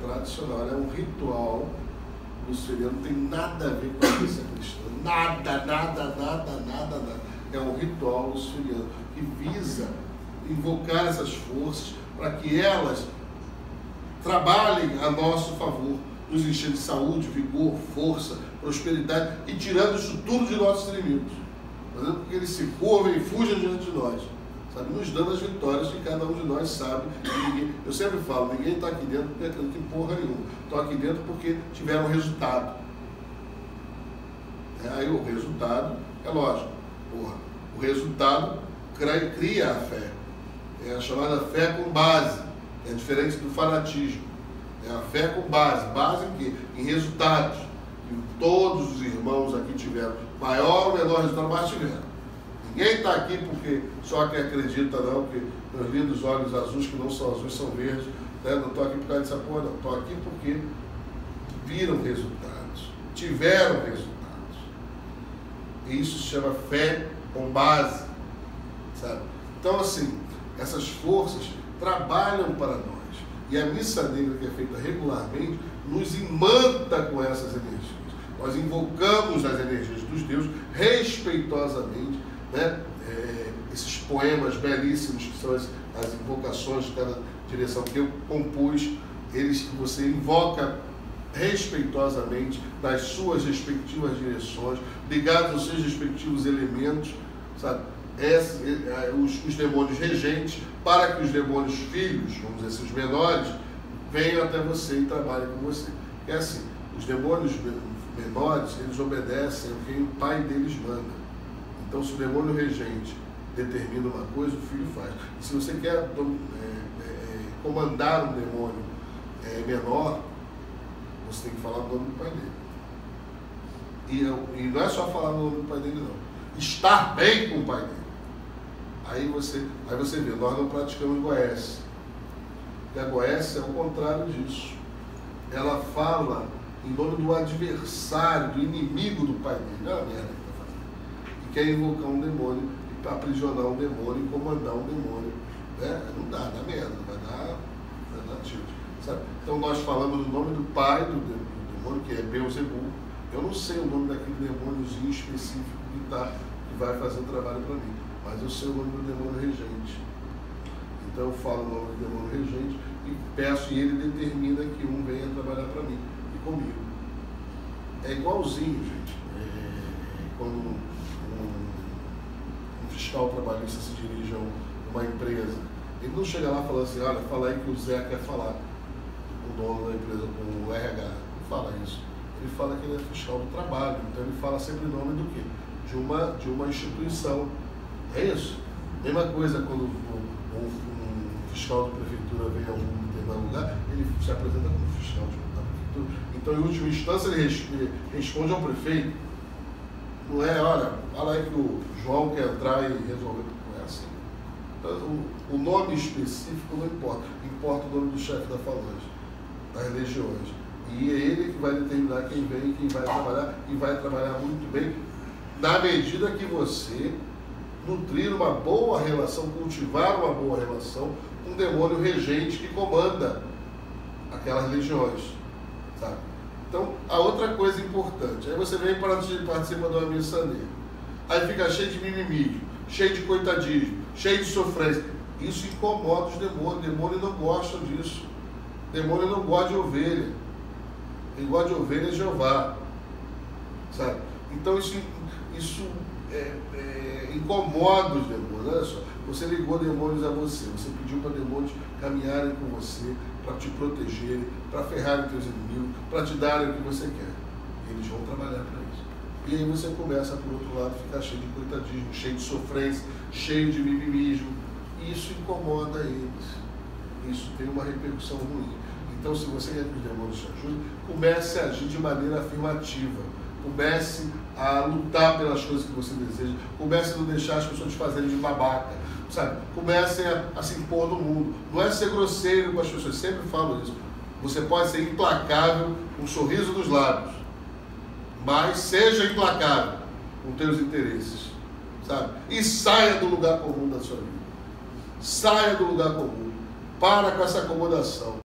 tradicional, é um ritual luciferiano, não tem nada a ver com a missa cristã. Nada, nada, nada, nada, nada. É um ritual luciferiano que visa invocar essas forças para que elas trabalhem a nosso favor, nos enchendo de saúde, vigor, força, prosperidade e tirando isso tudo de nossos inimigos. Fazendo com que eles se curvem e fujam diante de nós. Sabe? Nos dando as vitórias que cada um de nós sabe. Ninguém, eu sempre falo, ninguém está aqui dentro acredita em porra nenhuma. Estou aqui dentro porque tiveram resultado. É, aí o resultado, é lógico, porra, o resultado cria a fé. É a chamada fé com base. É diferente do fanatismo. É a fé com base. Base em quê? Em resultados. Todos os irmãos aqui tiveram. Maior ou menor resultado, mas tiveram. Ninguém está aqui porque só quem acredita, não, que meus lindos olhos azuis, que não são azuis, são verdes. Né? Não estou aqui por causa dessa porra, não. Estou aqui porque viram resultados. Tiveram resultados. E isso se chama fé com base. Sabe? Então, assim, essas forças trabalham para nós. E a missa negra que é feita regularmente nos imanta com essas energias. Nós invocamos as energias dos deuses respeitosamente, né? É, esses poemas belíssimos que são as, as invocações de cada direção que eu compus, eles que você invoca respeitosamente nas suas respectivas direções, ligados aos seus respectivos elementos, sabe? É, os, os, demônios regentes, para que os demônios filhos, vamos dizer assim, os menores, venham até você e trabalhem com você. É assim, os demônios menores, eles obedecem ao que o pai deles manda. Então, se o demônio regente determina uma coisa, o filho faz. E se você quer é, é, comandar um demônio é, menor, você tem que falar o nome do pai dele. E, e não é só falar o nome do pai dele, não. Estar bem com o pai dele. Aí você, aí você vê, nós não praticamos Goécia. E a Goécia é o contrário disso. Ela fala em nome do adversário, do inimigo do pai dele. Olha a merda que está fazendo. E quer invocar um demônio, aprisionar um demônio comandar um demônio. Né? Não dá, dá merda, vai dar, vai dar tilt. Sabe? Então nós falamos o nome do pai do, demônio, que é Beuzebu. Eu não sei o nome daquele demôniozinho específico que, tá, que vai fazer o trabalho para mim mas eu sei o nome do demônio regente. Então eu falo o nome do demônio regente e peço, e ele determina que um venha trabalhar para mim e comigo. É igualzinho, gente. É, quando um, um, fiscal trabalhista se dirige a uma empresa, ele não chega lá falando assim, olha, fala aí que o Zé quer falar, o dono da empresa, com o RH. Não fala isso. Ele fala que ele é fiscal do trabalho, então ele fala sempre o nome do quê? De uma, de uma instituição é isso. Mesma coisa quando um, um fiscal de prefeitura vem a algum determinado lugar, ele se apresenta como fiscal da prefeitura. Então, em última instância, ele responde ao prefeito. Não é, olha, fala aí que o João quer entrar e resolver. Não é assim. O, o nome específico não importa. Importa o nome do chefe da falange, das legiões. E é ele que vai determinar quem vem, quem vai trabalhar, e vai trabalhar muito bem, na medida que você nutrir uma boa relação, cultivar uma boa relação com um demônio regente que comanda aquelas legiões. Sabe? Então, a outra coisa importante, aí você vem para participar de uma missa negra. Aí fica cheio de mimimi, cheio de coitadismo, cheio de sofrência. Isso incomoda os demônios. Demônio não gosta disso. Demônio não gosta de ovelha. Quem gosta de ovelha é Jeová. Sabe? Então isso, isso é, é, incomoda os demônios. Olha só, você ligou demônios a você, você pediu para demônios caminharem com você, para te protegerem, para ferrarem teus inimigos, para te darem o que você quer. Eles vão trabalhar para isso. E aí você começa, por outro lado, a ficar cheio de coitadismo, cheio de sofrência, cheio de mimimismo. Isso incomoda eles. Isso tem uma repercussão ruim. Então, se você quer que os demônios te ajudem, comece a agir de maneira afirmativa Comece a lutar pelas coisas que você deseja. Comece a não deixar as pessoas fazerem de babaca. Sabe? Comecem a, a se impor no mundo. Não é ser grosseiro com as pessoas, sempre falo isso. Você pode ser implacável com sorriso nos lábios, mas seja implacável com teus interesses, sabe? E saia do lugar comum da sua vida. Saia do lugar comum. Para com essa acomodação.